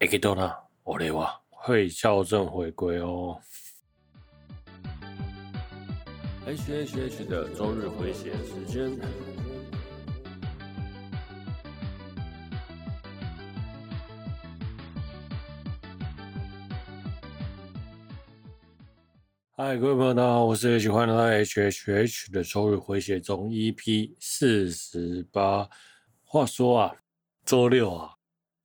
会记到啦，我嘞哇，会校正回归哦。H H H 的周日回血时间。嗨，各位朋友，大家好，我是 H，欢迎来到 H H H 的周日回血中 EP 四十八。话说啊，周六啊。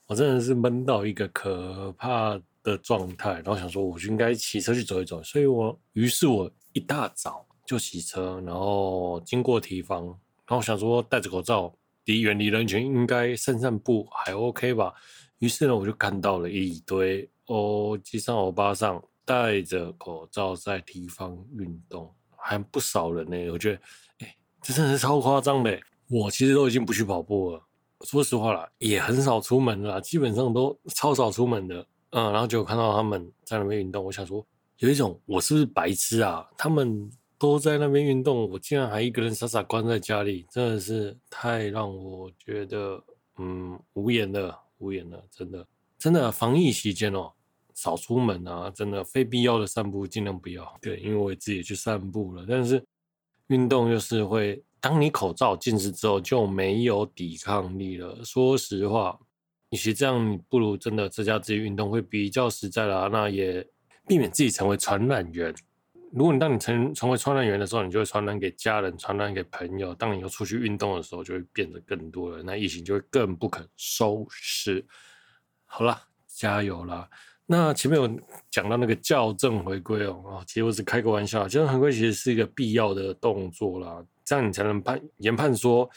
我真的是闷到一个可怕的状态，然后想说，我就应该骑车去走一走。所以我，于是我一大早就骑车，然后经过提防，然后想说戴着口罩，离远离人群，应该散散步还 OK 吧。于是呢，我就看到了一堆欧吉桑欧巴上戴着口罩在提防运动，还不少人呢。我觉得，哎，这真的是超夸张的。我其实都已经不去跑步了。说实话啦，也很少出门啦，基本上都超少出门的。嗯，然后就看到他们在那边运动，我想说，有一种我是不是白痴啊？他们都在那边运动，我竟然还一个人傻傻关在家里，真的是太让我觉得嗯无言了，无言了，真的真的防疫期间哦，少出门啊，真的非必要的散步尽量不要。对，因为我自己也去散步了，但是运动就是会。当你口罩近视之后，就没有抵抗力了。说实话，与其这样，你不如真的在家自己运动会比较实在啦。那也避免自己成为传染源。如果你当你成成为传染源的时候，你就会传染给家人，传染给朋友。当你又出去运动的时候，就会变得更多了。那疫情就会更不可收拾。好啦，加油啦！那前面有讲到那个校正回归哦啊，其实我只开个玩笑，校正回归其实是一个必要的动作啦。这样你才能判研判说，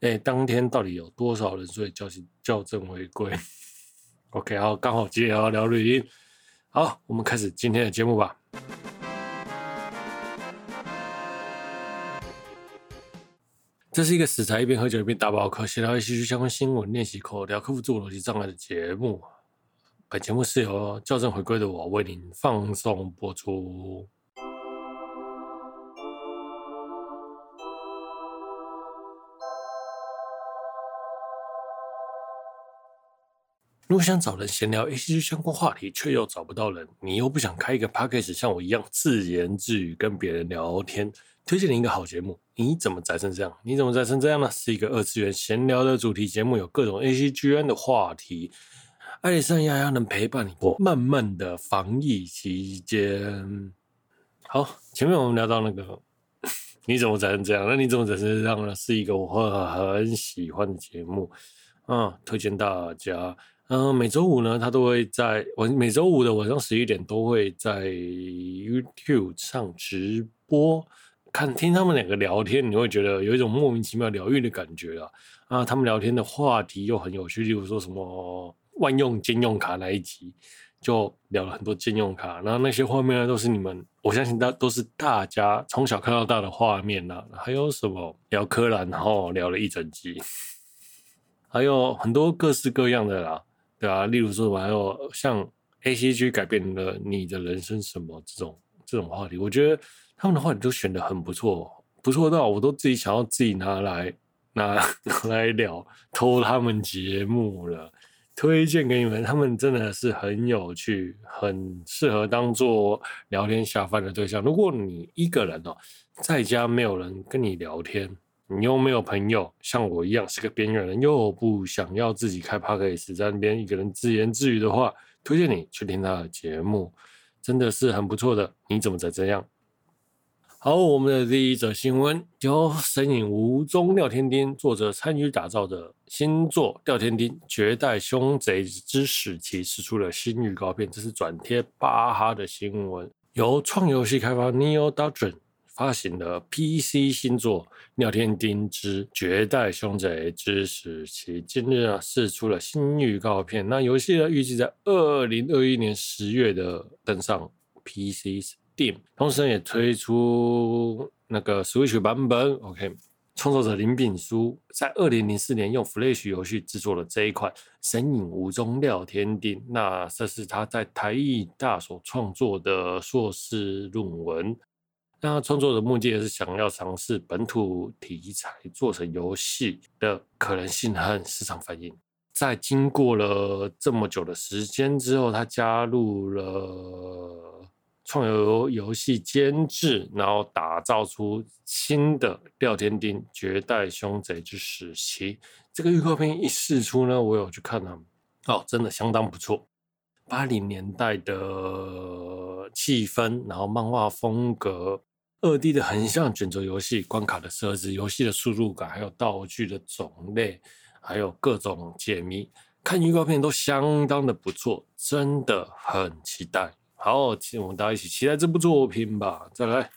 哎，当天到底有多少人所以校校正回归？OK，好，刚好今天要聊录音，好，我们开始今天的节目吧。这是一个死宅一边喝酒一边打包课，闲聊一些相关新闻，练习口条，克服自我逻辑障碍的节目。本节目是由校正回归的我为您放送播出。如果想找人闲聊 ACG 相关话题，却又找不到人，你又不想开一个 podcast 像我一样自言自语跟别人聊天，推荐你一个好节目。你怎么宅成这样？你怎么宅成这样呢？是一个二次元闲聊的主题节目，有各种 ACGN 的话题。艾莉森丫丫能陪伴你过漫漫的防疫期间。好，前面我们聊到那个你怎么宅成这样？那你怎么宅成这样呢？是一个我会很喜欢的节目，嗯，推荐大家。嗯、每周五呢，他都会在晚每周五的晚上十一点都会在 YouTube 上直播，看听他们两个聊天，你会觉得有一种莫名其妙疗愈的感觉啊！啊，他们聊天的话题又很有趣，例如说什么万用兼用卡那一集，就聊了很多兼用卡，然后那些画面呢都是你们，我相信大都是大家从小看到大的画面呐、还有什么聊柯南，然后聊了一整集，还有很多各式各样的啦。对啊，例如说，我还有像 ACG 改变了你的人生什么这种这种话题，我觉得他们的话题都选得很不错，不错到我都自己想要自己拿来 拿来聊，偷他们节目了，推荐给你们，他们真的是很有趣，很适合当做聊天下饭的对象。如果你一个人哦，在家没有人跟你聊天。你又没有朋友，像我一样是个边缘人，又不想要自己开 p o d c a s 在那边一个人自言自语的话，推荐你去听他的节目，真的是很不错的。你怎么在这样？好，我们的第一则新闻由神隐无踪廖天丁作者参与打造的新作《廖天丁绝代凶贼之死期》释出了新预告片，这是转贴巴哈的新闻，由创游戏开发 Neo Doctrine 发行的 PC 新作《廖天丁之绝代凶贼之死期》，今日啊释出了新预告片。那游戏呢，预计在二零二一年十月的登上 PC Steam，同时也推出那个 Switch 版本。OK，创作者林炳书在二零零四年用 Flash 游戏制作了这一款《神隐无踪廖天丁》，那这是他在台艺大所创作的硕士论文。那创作的目的也是想要尝试本土题材做成游戏的可能性和市场反应。在经过了这么久的时间之后，他加入了创游游戏监制，然后打造出新的《廖天丁绝代凶贼之死期》。这个预告片一释出呢，我有去看他们，哦，真的相当不错。八零年代的气氛，然后漫画风格，二 D 的横向卷轴游戏，关卡的设置，游戏的输入感，还有道具的种类。还有各种解谜，看预告片都相当的不错，真的很期待。好，请我们大家一起期待这部作品吧。再来，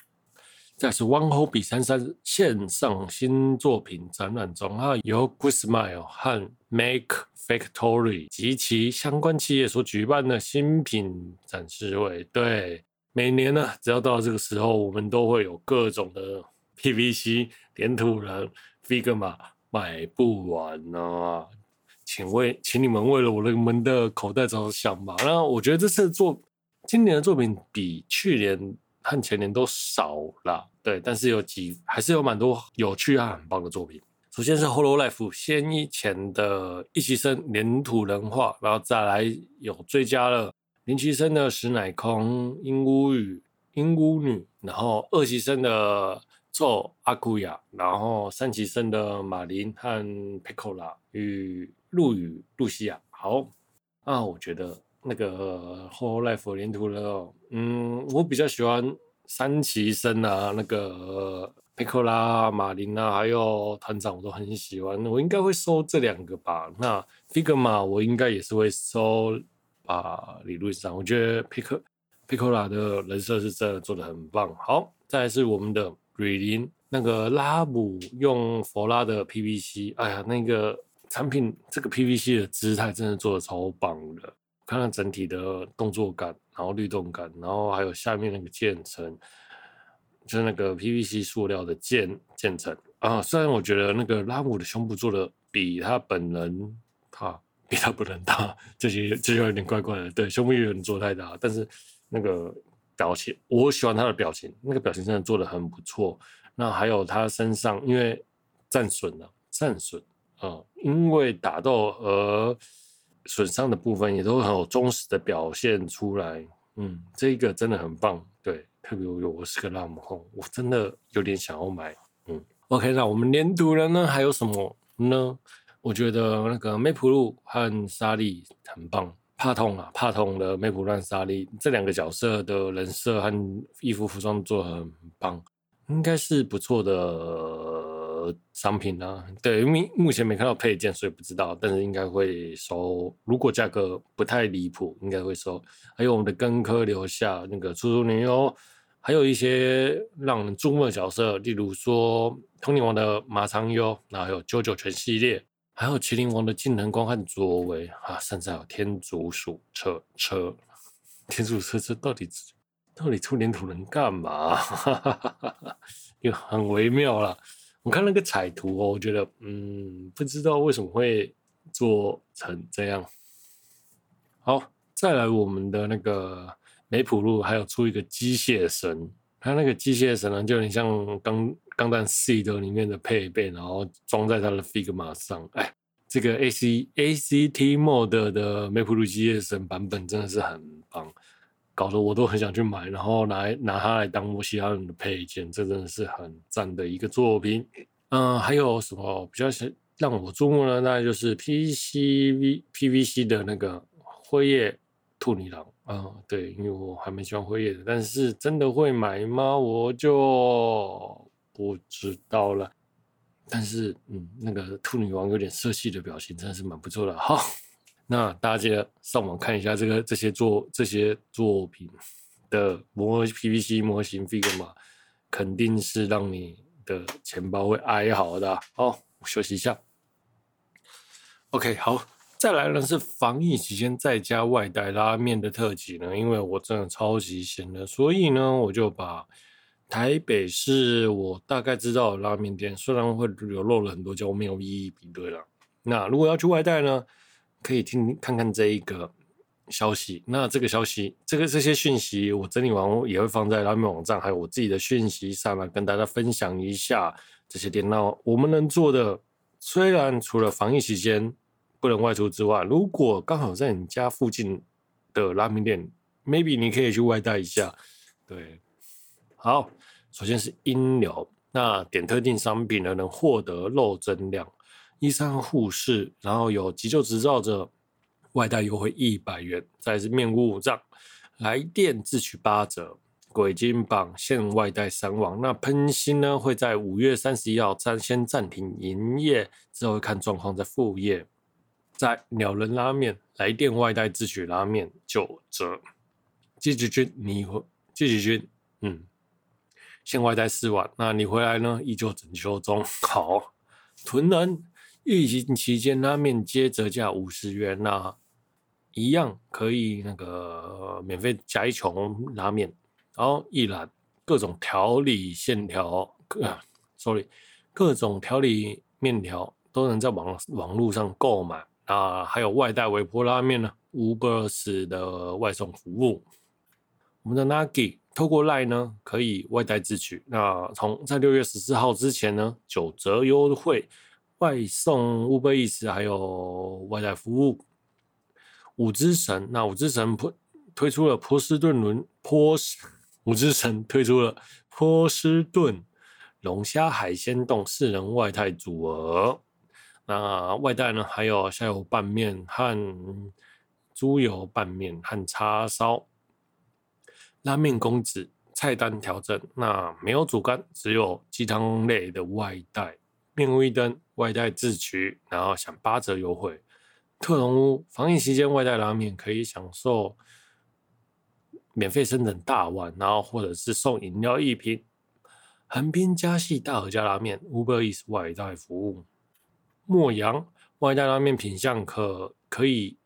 再来是《汪侯比三三》线上新作品展览中啊，由 Grismile 和 Make Factory 及其相关企业所举办的新品展示会。对，每年呢，只要到这个时候，我们都会有各种的 PVC 粘土人 Figma。买不完啊！请为，请你们为了我们的口袋着想吧。那我觉得这次做今年的作品比去年和前年都少了，对，但是有几还是有蛮多有趣啊，很棒的作品。首先是《Hololive》先一前的一期生黏土人化，然后再来有追加了零期生的石乃空、鹦鹉羽、鹦鹉女，然后二期生的。奏阿库亚，然后三期生的马林和佩科拉与路与露西亚。好啊，我觉得那个 Hololive 黏土人，嗯，我比较喜欢三期生啊，那个佩科拉、马林啊，还有团长，我都很喜欢。我应该会收这两个吧。那 Figma 我应该也是会收吧，理论上，我觉得佩科佩科拉的人设是真的做的很棒。好，再来是我们的。瑞林那个拉姆用佛拉的 PVC，哎呀，那个产品这个 PVC 的姿态真的做的超棒的。看看整体的动作感，然后律动感，然后还有下面那个渐层，就是那个 PVC 塑料的渐渐层啊。虽然我觉得那个拉姆的胸部做的比他本人他比他不能大，这些这就有点怪怪的。对，胸部有点做太大，但是那个。表情，我喜欢他的表情，那个表情真的做的很不错。那还有他身上，因为战损了，战损啊，因为打斗而损伤的部分也都很有忠实的表现出来。嗯，这个真的很棒。对，特别有我是个拉姆控，我真的有点想要买。嗯，OK，那我们连读人呢？还有什么呢？我觉得那个梅普露和莎莉很棒。帕通啊，帕通的梅普乱莎莉这两个角色的人设和衣服服装做得很棒，应该是不错的商品啊。对，因为目前没看到配件，所以不知道，但是应该会收。如果价格不太离谱，应该会收。还有我们的根科留下那个出租女优，还有一些让人注目的角色，例如说通灵王的马长优，然后还有九九全系列。还有麒麟王的技能光和作为啊，甚至还有天竺鼠车车，天竺鼠车车到底到底出黏土人干嘛？又很微妙了。我看那个彩图哦，我觉得嗯，不知道为什么会做成这样。好，再来我们的那个梅普露，还有出一个机械神，它那个机械神呢，就很像钢。钢弹 C 的里面的配备，然后装在他的 Figma 上。哎，这个 A C A C T Mode 的梅普鲁机械神版本真的是很棒，搞得我都很想去买，然后拿拿它来当我其他人的配件，这真的是很赞的一个作品。嗯，还有什么比较想让我注目呢？那就是 P C V P V C 的那个辉夜兔女郎。啊，对，因为我还蛮喜欢辉夜的，但是真的会买吗？我就。不知道了，但是嗯，那个兔女王有点色系的表情，真的是蛮不错的。好，那大家上网看一下这个这些作这些作品的模 PVC 模型 Figma，肯定是让你的钱包会哀嚎的。好，我休息一下。OK，好，再来呢是防疫期间在家外带拉面的特辑呢，因为我真的超级闲的，所以呢我就把。台北是我大概知道的拉面店，虽然会流漏了很多家，我没有一一比对了。那如果要去外带呢，可以听看看这一个消息。那这个消息，这个这些讯息，我整理完也会放在拉面网站，还有我自己的讯息上来跟大家分享一下这些店。那我们能做的，虽然除了防疫期间不能外出之外，如果刚好在你家附近的拉面店，maybe 你可以去外带一下。对，好，首先是医疗，那点特定商品呢，能获得肉增量。医生护士，然后有急救执照者，外带优惠一百元。再是面屋帐，来电自取八折。鬼金榜现外带三网，那喷心呢会在五月三十一号暂先暂停营业，之后看状况再复业。在鸟人拉面来电外带自取拉面九折。季子君，你回季子君，嗯，现外带四碗，那你回来呢？依旧整修中。好，屯人疫情期间拉面接折价五十元，那一样可以那个免费加一琼拉面。然后一兰各种调理线条，啊，sorry，各种调理面条都能在网网络上购买啊，还有外带微波拉面呢，Uber 的外送服务。我们的 Nagi 透过 Line 呢可以外带自取，那从在六月十四号之前呢九折优惠，外送 Uber Eats 还有外带服务。五之神，那五之神推推出了波士顿轮波士。五之神推出了波士顿龙虾海鲜冻四人外带组合，那外带呢还有虾油拌面和猪油拌面和叉烧。拉面公子菜单调整，那没有主干，只有鸡汤类的外带。面屋一灯外带自取，然后享八折优惠。特隆屋防疫期间外带拉面可以享受。免费升等大碗，然后或者是送饮料一瓶。横滨加系大和家拉面，Uber Eats 外带服务。墨阳外带拉面品项可可以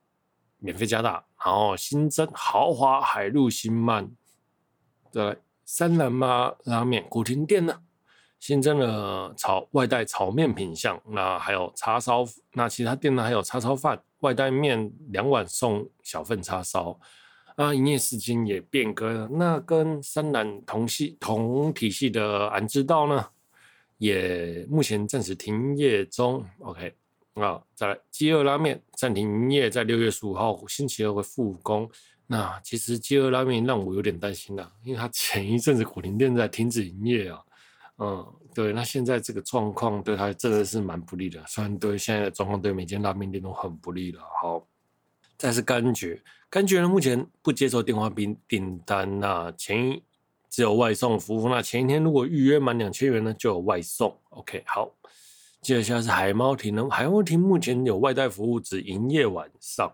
免费加大，然后新增豪华海陆新鳗。再来三兰妈拉面古亭店呢，新增了炒外带炒面品项，那还有叉烧。那其他店呢还有叉烧饭外带面两碗送小份叉烧。啊，营业时间也变更了。那跟三兰同系同体系的安之道呢，也目前暂时停业中。OK，啊，再来饥饿拉面暂停营业，在六月十五号星期二会复工。那其实饥饿拉面让我有点担心了，因为它前一阵子古亭店在停止营业啊。嗯，对，那现在这个状况对它真的是蛮不利的。虽然对现在的状况对每间拉面店都很不利了。好。再是柑橘，柑橘呢目前不接受电话订订单，那前一只有外送服务，那前一天如果预约满两千元呢就有外送。OK，好，接下来是海猫亭呢，海猫亭目前有外带服务，只营业晚上。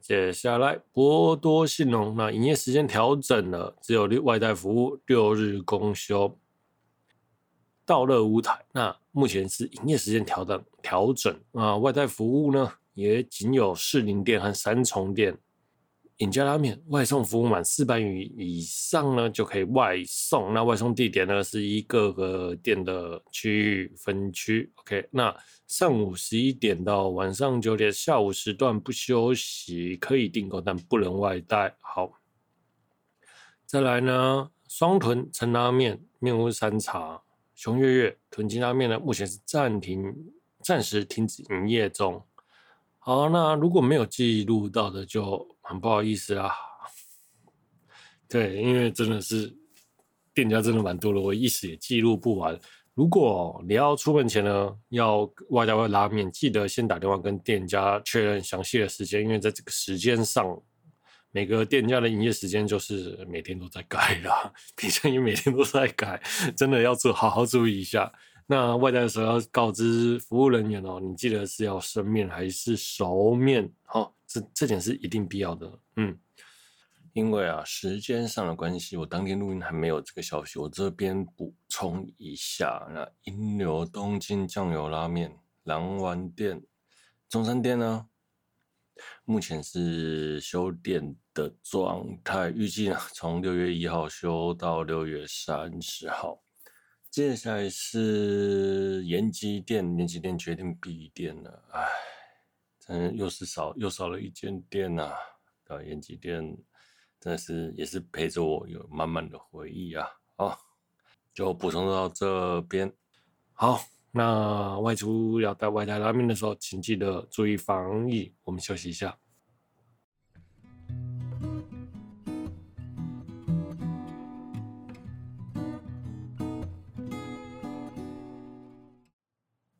接下来波多信浓，那营业时间调整了，只有六外带服务，六日公休。道乐屋台，那目前是营业时间调整调整啊，外带服务呢？也仅有士林店和三重店。隐家拉面外送服务满四百元以上呢，就可以外送。那外送地点呢，是一个个店的区域分区。OK，那上午十一点到晚上九点，下午时段不休息，可以订购，但不能外带。好，再来呢，双屯陈拉面、面屋山茶、熊月月、屯金拉面呢，目前是暂停，暂时停止营业中。好，那如果没有记录到的，就很不好意思啊。对，因为真的是店家真的蛮多的，我一时也记录不完。如果你要出门前呢，要外带拉面，记得先打电话跟店家确认详细的时间，因为在这个时间上，每个店家的营业时间就是每天都在改啦，平常也每天都在改，真的要做好好注意一下。那外带的时候要告知服务人员哦，你记得是要生面还是熟面？哦，这这点是一定必要的。嗯，因为啊，时间上的关系，我当天录音还没有这个消息，我这边补充一下。那银流东京酱油拉面狼丸店、中山店呢，目前是休店的状态，预计呢从六月一号休到六月三十号。接下来是延吉店，延吉店决定闭店了，唉，真又是少又少了一间店呐、啊。啊，延吉店真的是也是陪着我有满满的回忆啊。好，就补充到这边。好，那外出要带外带拉面的时候，请记得注意防疫。我们休息一下。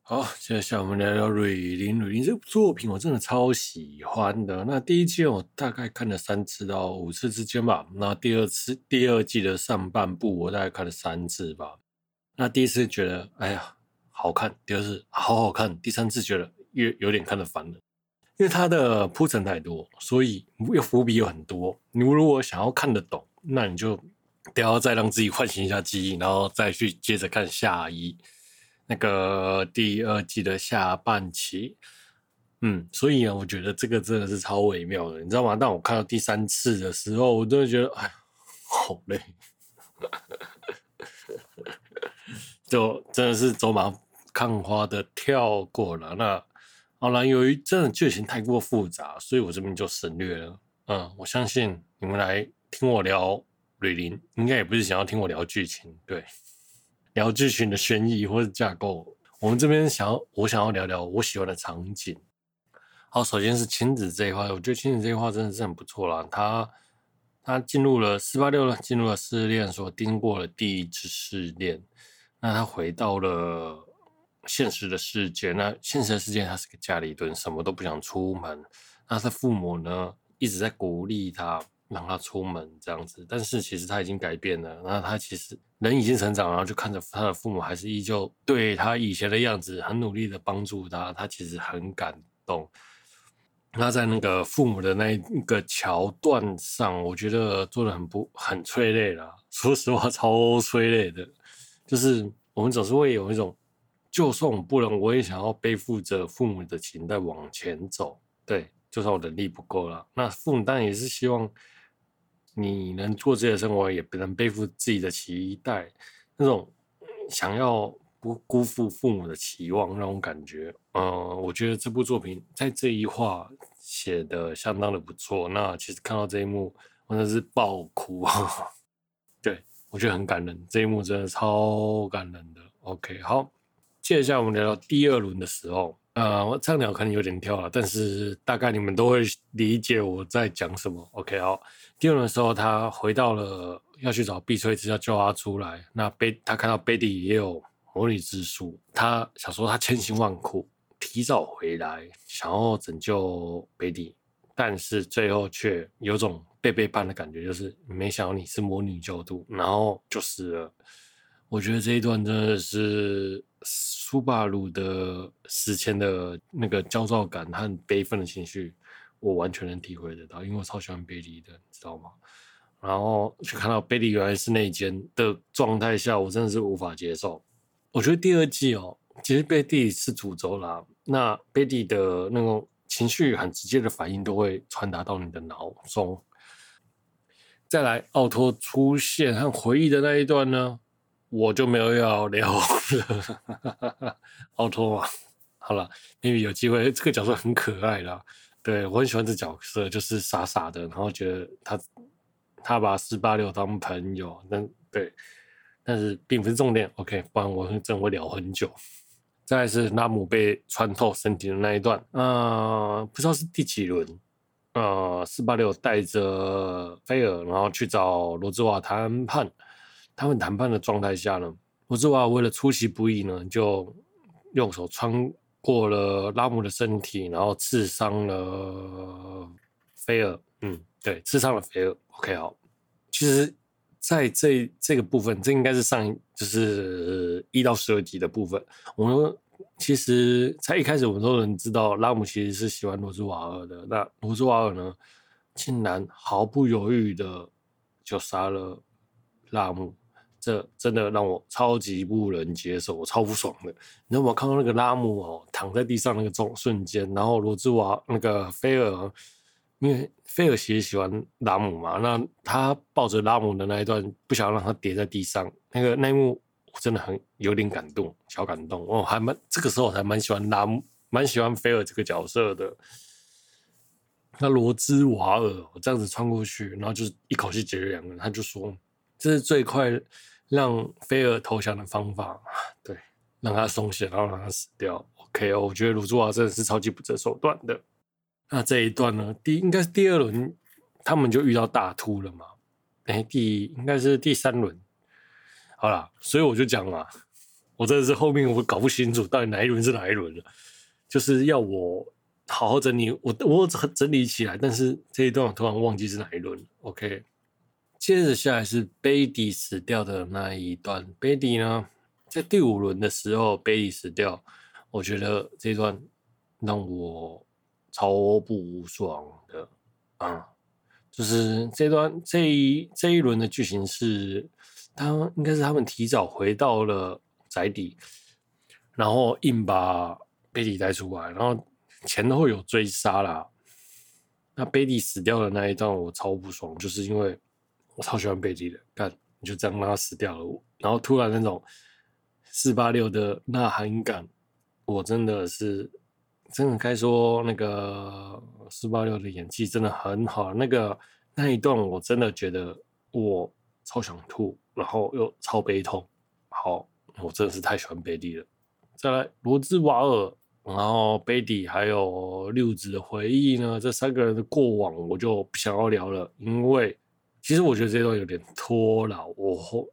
好，接下来我们聊聊《瑞林》。《瑞林》这部作品我真的超喜欢的。那第一季我大概看了三次到五次之间吧。那第二次第二季的上半部我大概看了三次吧。那第一次觉得哎呀好看，第二次好好看，第三次觉得有有点看得烦了，因为它的铺陈太多，所以又伏笔有很多。你如果想要看得懂，那你就得要再让自己 唤醒一下记忆，然后再去接着看下一。那个第二季的下半期，嗯，所以呢，我觉得这个真的是超微妙的，你知道吗？当我看到第三次的时候，我真的觉得，哎，好累，就真的是走马看花的跳过了。那好了，由于真的剧情太过复杂，所以我这边就省略了。嗯，我相信你们来听我聊瑞林，应该也不是想要听我聊剧情，对。聊剧情的悬疑或者架构，我们这边想要，我想要聊聊我喜欢的场景。好，首先是亲子这一块，我觉得亲子这一块真的是很不错啦。他他进入了四八六了，进入了试炼所经过了第一次试炼，那他回到了现实的世界。那现实的世界，他是个家里蹲，什么都不想出门。那他父母呢，一直在鼓励他。让他出门这样子，但是其实他已经改变了。那他其实人已经成长，然后就看着他的父母还是依旧对他以前的样子很努力的帮助他，他其实很感动。那在那个父母的那一个桥段上，我觉得做的很不很催泪啦。说实话，超催泪的。就是我们总是会有一种，就算我不能，我也想要背负着父母的情带往前走。对，就算我能力不够了，那父母当然也是希望。你能做这些生活，也不能背负自己的期待，那种想要不辜负父母的期望那种感觉，嗯、我觉得这部作品在这一话写的相当的不错。那其实看到这一幕，我真的是爆哭啊！对，我觉得很感人，这一幕真的超感人的。OK，好，接下来我们聊到第二轮的时候。呃，我这样聊可能有点跳了，但是大概你们都会理解我在讲什么。OK，好，第二轮的时候，他回到了要去找碧翠丝，要叫他出来。那贝他看到贝蒂也有魔女之书，他想说他千辛万苦提早回来，想要拯救贝蒂，但是最后却有种被背叛的感觉，就是没想到你是魔女救度，然后就死了。我觉得这一段真的是苏巴鲁的死前的那个焦躁感和悲愤的情绪，我完全能体会得到，因为我超喜欢贝利的，你知道吗？然后去看到贝利原来是内奸的状态下，我真的是无法接受。我觉得第二季哦，其实贝利是主轴啦，那贝利的那种情绪很直接的反应都会传达到你的脑中。再来，奥托出现和回忆的那一段呢？我就没有要聊了，奥托嘛，好了，maybe 有机会，这个角色很可爱啦，对，我很喜欢这角色，就是傻傻的，然后觉得他他把四八六当朋友，但对，但是并不是重点，OK，不然我真会聊很久。再来是拉姆被穿透身体的那一段，呃，不知道是第几轮，呃，四八六带着菲尔，然后去找罗兹瓦谈判。他们谈判的状态下呢，罗兹瓦尔为了出其不意呢，就用手穿过了拉姆的身体，然后刺伤了菲尔。嗯，对，刺伤了菲尔。OK，好。其实，在这这个部分，这应该是上就是一到十二集的部分。我们其实，在一开始，我们都能知道拉姆其实是喜欢罗兹瓦尔的。那罗兹瓦尔呢，竟然毫不犹豫的就杀了拉姆。这真的让我超级不能接受，我超不爽的。你知道吗？看到那个拉姆哦，躺在地上那个中瞬间，然后罗兹瓦那个菲尔，因为菲尔其实喜欢拉姆嘛，那他抱着拉姆的那一段，不想让他跌在地上，那个那一幕我真的很有点感动，小感动。哦，还蛮这个时候我还蛮喜欢拉姆，蛮喜欢菲尔这个角色的。那罗兹瓦尔这样子穿过去，然后就是一口气解决两个人，他就说这是最快。让菲尔投降的方法，对，让他松懈，然后让他死掉。OK，我觉得鲁兹瓦真的是超级不择手段的。那这一段呢，第应该是第二轮，他们就遇到大秃了嘛？哎，第应该是第三轮。好啦，所以我就讲嘛，我真的是后面我搞不清楚到底哪一轮是哪一轮了，就是要我好好整理，我我整理起来，但是这一段我突然忘记是哪一轮。OK。接着下来是 Baby 死掉的那一段。Baby 呢，在第五轮的时候，，Baby 死掉，我觉得这段让我超不爽的啊！就是这段这一这一轮的剧情是，他应该是他们提早回到了宅邸，然后硬把 Baby 带出来，然后前后有追杀啦。那 Baby 死掉的那一段，我超不爽，就是因为。我超喜欢贝蒂的，干你就这样让他死掉了，然后突然那种四八六的呐喊感，我真的是真的该说那个四八六的演技真的很好，那个那一段我真的觉得我超想吐，然后又超悲痛，好，我真的是太喜欢贝蒂了。再来罗兹瓦尔，然后贝蒂还有六子的回忆呢，这三个人的过往我就不想要聊了，因为。其实我觉得这段有点拖了，我后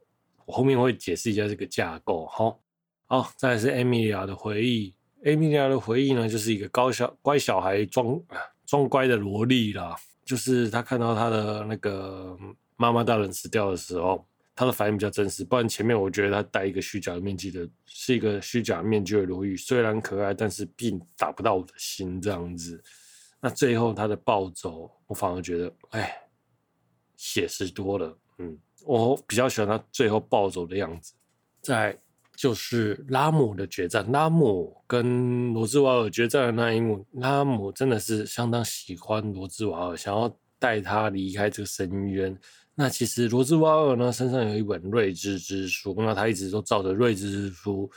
我后面会解释一下这个架构。好，好，再来是艾米利亚的回忆。艾米利亚的回忆呢，就是一个高小乖小孩装装乖的萝莉啦。就是他看到他的那个妈妈大人死掉的时候，他的反应比较真实。不然前面我觉得他戴一个虚假的面具的，是一个虚假面具的罗玉，虽然可爱，但是并打不到我的心这样子。那最后他的暴走，我反而觉得，哎。写实多了，嗯，我比较喜欢他最后暴走的样子。再就是拉姆的决战，拉姆跟罗兹瓦尔决战的那一幕，拉姆真的是相当喜欢罗兹瓦尔，想要带他离开这个深渊。那其实罗兹瓦尔呢，身上有一本睿智之书，那他一直都照着睿智之书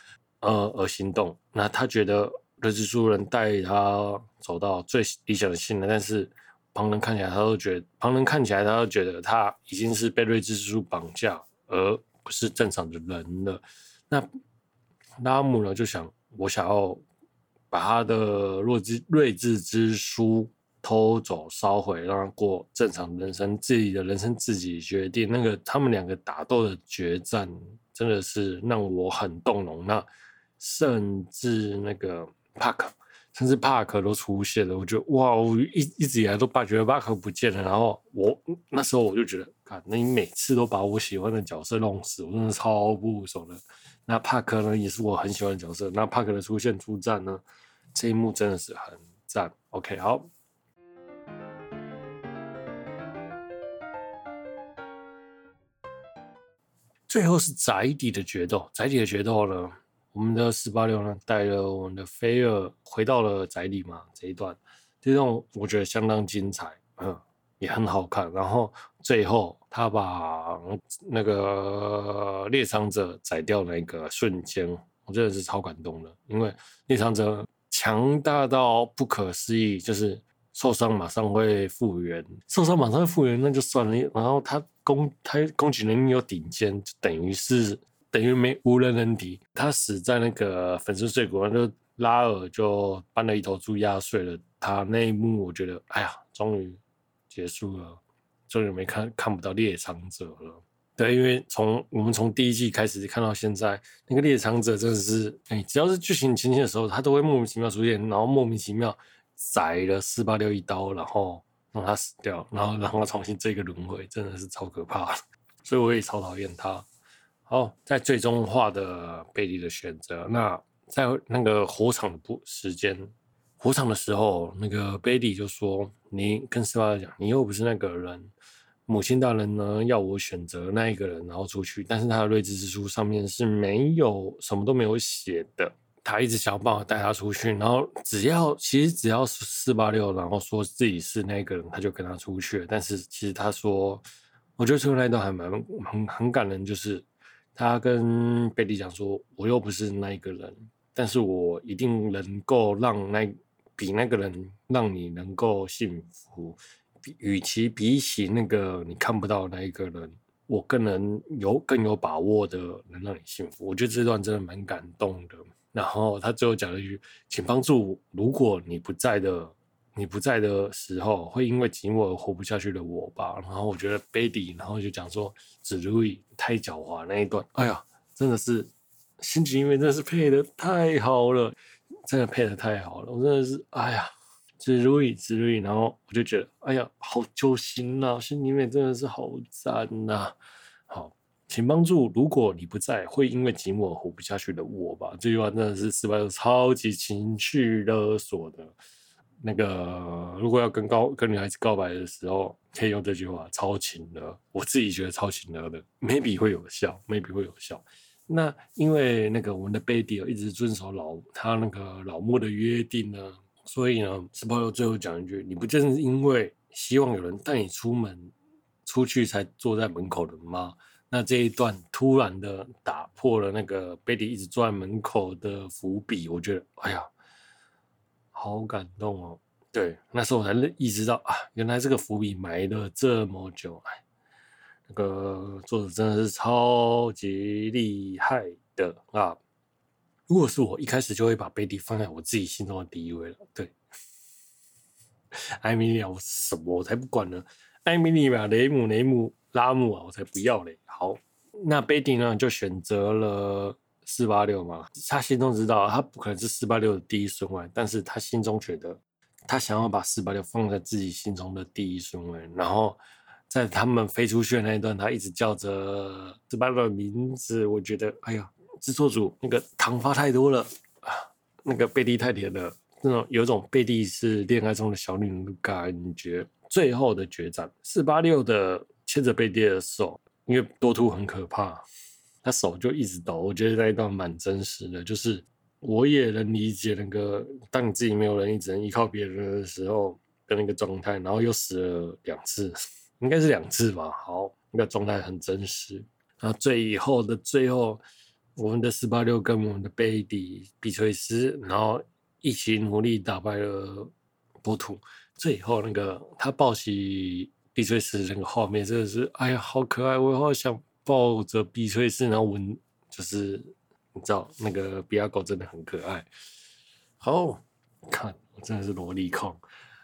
呃而行动。那他觉得睿智书能带他走到最理想的性能，但是。旁人看起来，他都觉得旁人看起来，他都觉得他已经是被睿智之书绑架，而不是正常的人了。那拉姆呢，就想我想要把他的弱智睿智之书偷走、烧毁，让他过正常人生，自己的人生自己决定。那个他们两个打斗的决战，真的是让我很动容。那甚至那个帕克。甚至帕克都出现了，我觉得哇，我一一直以来都把觉得帕克不见了，然后我那时候我就觉得，看，那你每次都把我喜欢的角色弄死，我真的超不爽的。那帕克呢，也是我很喜欢的角色。那帕克的出现出战呢，这一幕真的是很赞。OK，好，最后是宅邸的决斗，宅邸的决斗呢？我们的四八六呢，带了我们的菲尔回到了宅里嘛，这一段，这段我觉得相当精彩，嗯，也很好看。然后最后他把那个猎伤者宰掉那个瞬间，我真的是超感动的，因为猎伤者强大到不可思议，就是受伤马上会复原，受伤马上会复原那就算了，然后他攻他攻击能力又顶尖，就等于是。等于没无人能敌，他死在那个粉身碎骨，然后就拉尔就搬了一头猪压碎了他那一幕，我觉得哎呀，终于结束了，终于没看看不到猎场者了。对，因为从我们从第一季开始看到现在，那个猎场者真的是，哎，只要是剧情前期的时候，他都会莫名其妙出现，然后莫名其妙宰了四八六一刀，然后让他死掉，然后让他重新这个轮回，真的是超可怕，所以我也超讨厌他。好，在最终化的贝蒂的选择。那在那个火场的不时间，火场的时候，那个贝蒂就说：“你跟斯巴达讲，你又不是那个人。母亲大人呢，要我选择那一个人，然后出去。但是他的睿智之书上面是没有什么都没有写的。他一直想办法带他出去，然后只要其实只要是四八六，然后说自己是那个人，他就跟他出去。但是其实他说，我觉得最后那一段还蛮很很感人，就是。”他跟贝蒂讲说：“我又不是那一个人，但是我一定能够让那比那个人让你能够幸福。比与其比起那个你看不到的那一个人，我更能有更有把握的能让你幸福。我觉得这段真的蛮感动的。然后他最后讲了一句：“请帮助如果你不在的你不在的时候，会因为寂寞而活不下去的我吧。”然后我觉得 Betty，然后就讲说：“子如意太狡猾那一段，哎呀，真的是心情因为真的是配得太好了，真的配得太好了。我真的是哎呀，子如意，子如意。然后我就觉得，哎呀，好揪心呐，心里面真的是好赞呐。好。请帮助，如果你不在，会因为寂寞而活不下去的我吧。这句话真的是四八六超级情绪勒索的。那个，如果要跟高跟女孩子告白的时候，可以用这句话，超情的。我自己觉得超情勒的，maybe 会有效，maybe 会有效。那因为那个我们的 Betty 一直遵守老他那个老木的约定呢，所以呢，四八六最后讲一句：你不正是因为希望有人带你出门出去才坐在门口的吗？那这一段突然的打破了那个 baby 一直坐在门口的伏笔，我觉得，哎呀，好感动哦。对，那时候我才意识到啊，原来这个伏笔埋了这么久，哎，那个作者真的是超级厉害的啊。如果是我一开始就会把贝蒂放在我自己心中的第一位了。对，艾米莉亚，我什么我才不管呢？艾米莉亚，雷姆，雷姆。拉姆啊，我才不要嘞！好，那贝蒂呢就选择了四八六嘛。他心中知道他不可能是四八六的第一顺位，但是他心中觉得他想要把四八六放在自己心中的第一顺位。然后在他们飞出去的那一段，他一直叫着四八六的名字。我觉得，哎呀，制作组那个糖发太多了啊，那个贝蒂太甜了，那种有种贝蒂是恋爱中的小女人的感觉。最后的决战，四八六的。牵着贝蒂的手，因为多图很可怕，他手就一直抖。我觉得那一段蛮真实的，就是我也能理解那个当你自己没有人，你只能依靠别人的时候的那个状态。然后又死了两次，应该是两次吧。好，那个状态很真实。然后最后的最后，我们的四八六跟我们的贝蒂比崔斯，然后一起努力打败了波图。最后那个他抱起。碧翠丝那个画面真的是，哎呀，好可爱！我好想抱着碧翠丝，然后闻，就是你知道那个比亚狗真的很可爱。好，看我真的是萝莉控。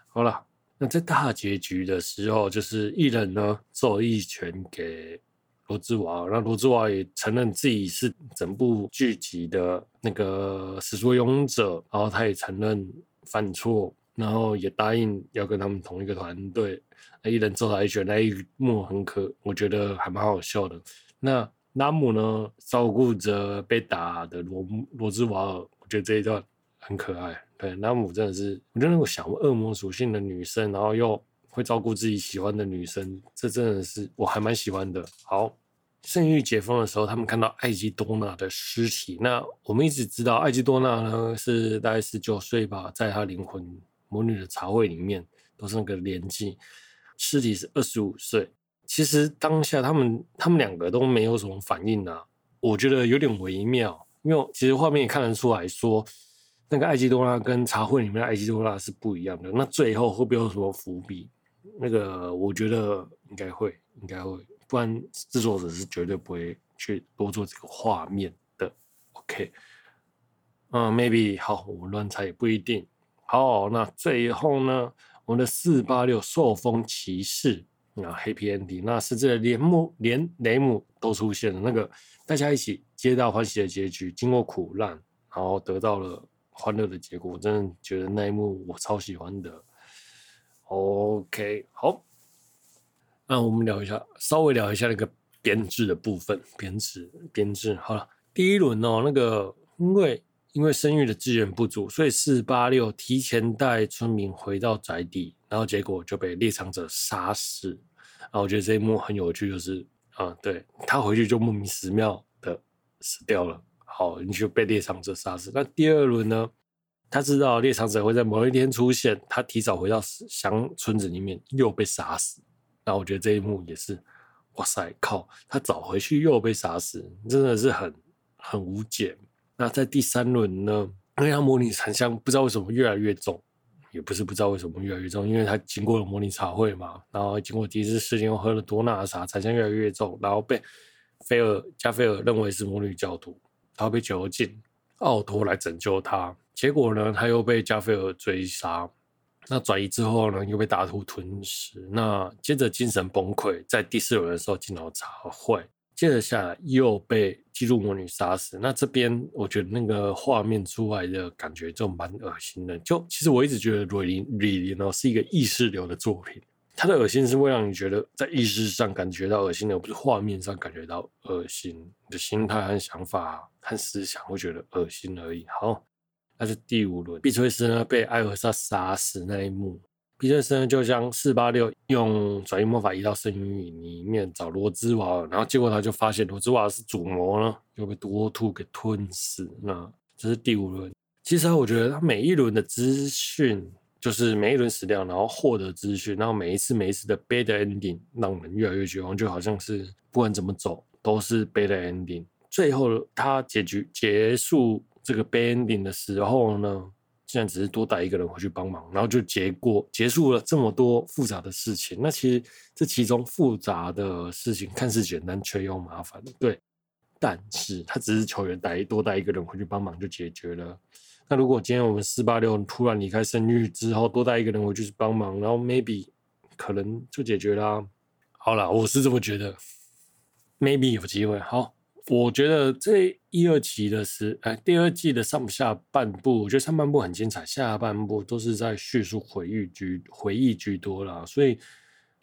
好了，那在大结局的时候，就是艺人呢揍一拳给罗志华，那罗志华也承认自己是整部剧集的那个始作俑者，然后他也承认犯错。然后也答应要跟他们同一个团队，一人揍他一拳，那一幕很可，我觉得还蛮好笑的。那拉姆呢，照顾着被打的罗罗兹瓦尔，我觉得这一段很可爱。对，拉姆真的是，我觉得那种小恶魔属性的女生，然后又会照顾自己喜欢的女生，这真的是我还蛮喜欢的。好，圣域解封的时候，他们看到艾吉多娜的尸体。那我们一直知道艾吉多娜呢是大概十九岁吧，在她灵魂。魔女的茶会里面都是那个年纪，尸体是二十五岁。其实当下他们他们两个都没有什么反应啊，我觉得有点微妙。因为其实画面也看得出来说，那个艾姬多拉跟茶会里面的艾姬多拉是不一样的。那最后会不会有什么伏笔？那个我觉得应该会，应该会，不然制作者是绝对不会去多做这个画面的。OK，嗯，maybe 好，我乱猜也不一定。好，那最后呢，我们的四八六受封骑士啊，Happy Ending，那是这连姆连雷姆都出现了，那个大家一起皆大欢喜的结局，经过苦难，然后得到了欢乐的结果，我真的觉得那一幕我超喜欢的。OK，好，那我们聊一下，稍微聊一下那个编制的部分，编制编制好了，第一轮哦，那个因为。因为生育的资源不足，所以四八六提前带村民回到宅邸，然后结果就被猎场者杀死。然后我觉得这一幕很有趣，就是啊，对，他回去就莫名其妙的死掉了。好，你就被猎场者杀死。那第二轮呢？他知道猎场者会在某一天出现，他提早回到乡村子里面又被杀死。那我觉得这一幕也是，哇塞，靠，他早回去又被杀死，真的是很很无解。那在第三轮呢？因为他模拟残香不知道为什么越来越重，也不是不知道为什么越来越重，因为他经过了模拟茶会嘛，然后经过第一次事件又喝了多纳茶，才将越来越重，然后被菲尔加菲尔认为是魔女教徒，他被囚禁，奥托来拯救他，结果呢，他又被加菲尔追杀，那转移之后呢，又被大图吞噬，那接着精神崩溃，在第四轮的时候进了茶会。接着下来又被记录魔女杀死，那这边我觉得那个画面出来的感觉就蛮恶心的。就其实我一直觉得吕林吕林哦是一个意识流的作品，它的恶心是会让你觉得在意识上感觉到恶心的，而不是画面上感觉到恶心。你的心态和想法和思想会觉得恶心而已。好，那是第五轮，碧翠丝呢被艾尔莎杀死那一幕。碧翠丝就将四八六用转移魔法移到圣域里面找罗兹瓦尔，然后结果他就发现罗兹瓦尔是主魔呢，又被多兔给吞噬。那这是第五轮。其实我觉得他每一轮的资讯，就是每一轮死掉，然后获得资讯，然后每一次每一次的 bad ending 让人越来越绝望，就好像是不管怎么走都是 bad ending。最后他结局结束这个 bad ending 的时候呢，现在只是多带一个人回去帮忙，然后就结果结束了这么多复杂的事情。那其实这其中复杂的事情看似简单，却又麻烦。对，但是他只是球员带多带一个人回去帮忙就解决了。那如果今天我们四八六突然离开圣域之后，多带一个人回去帮忙，然后 maybe 可能就解决了。好了，我是这么觉得，maybe 有机会。好。我觉得这一二期的是，哎，第二季的上下半部，我觉得上半部很精彩，下半部都是在叙述回忆居回忆居多啦，所以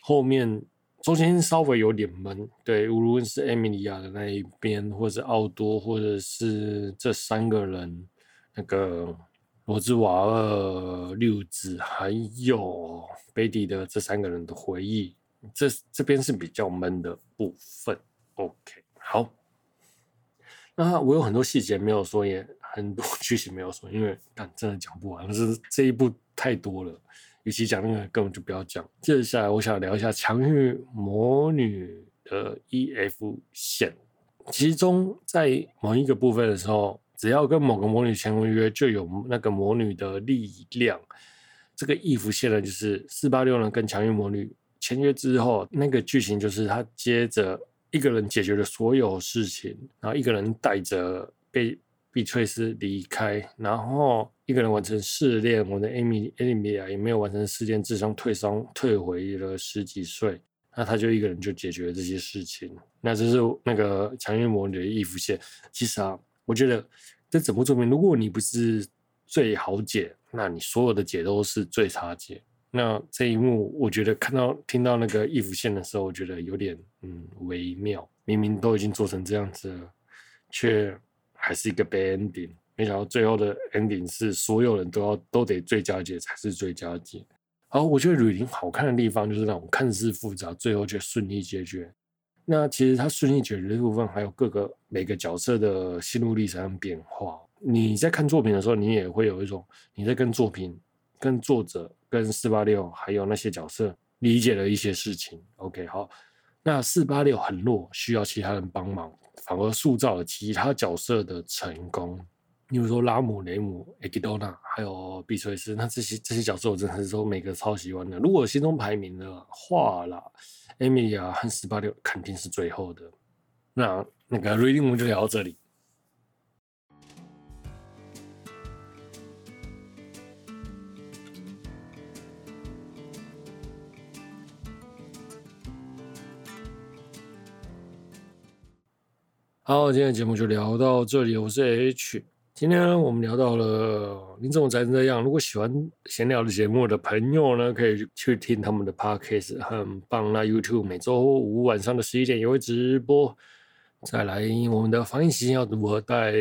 后面中间稍微有点闷。对，无论是艾米莉亚的那一边，或者是奥多，或者是这三个人，那个罗兹瓦尔、六子，还有贝蒂的这三个人的回忆，这这边是比较闷的部分。那我有很多细节没有说，也很多 剧情没有说，因为但真的讲不完，可是这一部太多了，与其讲那个，根本就不要讲。接下来，我想聊一下强运魔女的 EF 线，其中在某一个部分的时候，只要跟某个魔女签婚约，就有那个魔女的力量。这个 EF 线呢，就是四八六呢跟强运魔女签约之后，那个剧情就是他接着。一个人解决了所有事情，然后一个人带着被碧翠丝离开，然后一个人完成试炼。我的艾米艾米亚也没有完成试炼，智商退伤退回了十几岁。那他就一个人就解决了这些事情。那这是那个强运魔女的衣服线。其实啊，我觉得这整部作品，如果你不是最好解，那你所有的解都是最差解。那这一幕，我觉得看到听到那个衣服线的时候，我觉得有点嗯微妙。明明都已经做成这样子了，却还是一个 bad ending。没想到最后的 ending 是所有人都要都得最佳解才是最佳解。好，我觉得吕林好看的地方就是那种看似复杂，最后却顺利解决。那其实他顺利解决的部分，还有各个每个角色的心路历程变化。你在看作品的时候，你也会有一种你在跟作品。跟作者、跟四八六还有那些角色理解了一些事情。OK，好，那四八六很弱，需要其他人帮忙，反而塑造了其他角色的成功。比如说拉姆、雷姆、艾吉多纳，还有碧翠丝，那这些这些角色我真的是说每个超喜欢的。如果心中排名的话啦，艾米亚和四八六肯定是最后的。那那个 reading 我们就聊到这里。好，今天节目就聊到这里。我是 H，今天，我们聊到了你怎么宅成这样。如果喜欢闲聊的节目的朋友呢，可以去听他们的 Podcast，很棒。那 YouTube 每周五晚上的十一点也会直播。再来，我们的防疫期间要如何带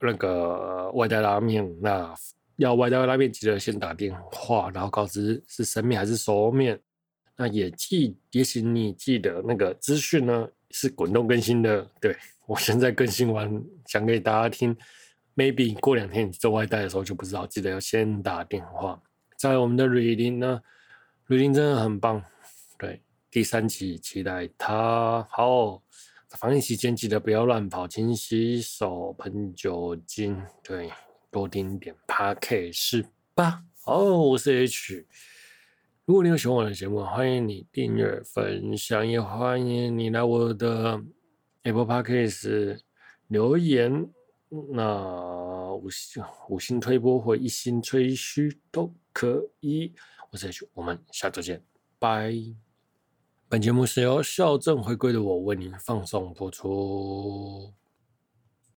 那个外带拉面？那要外带拉面，记得先打电话，然后告知是生面还是熟面。那也记，也请你记得那个资讯呢是滚动更新的，对。我现在更新完，讲给大家听。Maybe 过两天你做外带的时候就不知道，记得要先打电话。在我们的 Reading 呢，Reading 真的很棒。对，第三期期待它。好，防疫期间记得不要乱跑，勤洗手，喷酒精。对，多听点 Podcast 吧。好，我是 H。如果你有喜欢我的节目，欢迎你订阅、分享，也欢迎你来我的 Apple Podcast 留言。那五星五星推波或一星吹嘘都可以。我是 H，我们下周见，拜。本节目是由校正回归的我为您放送播出。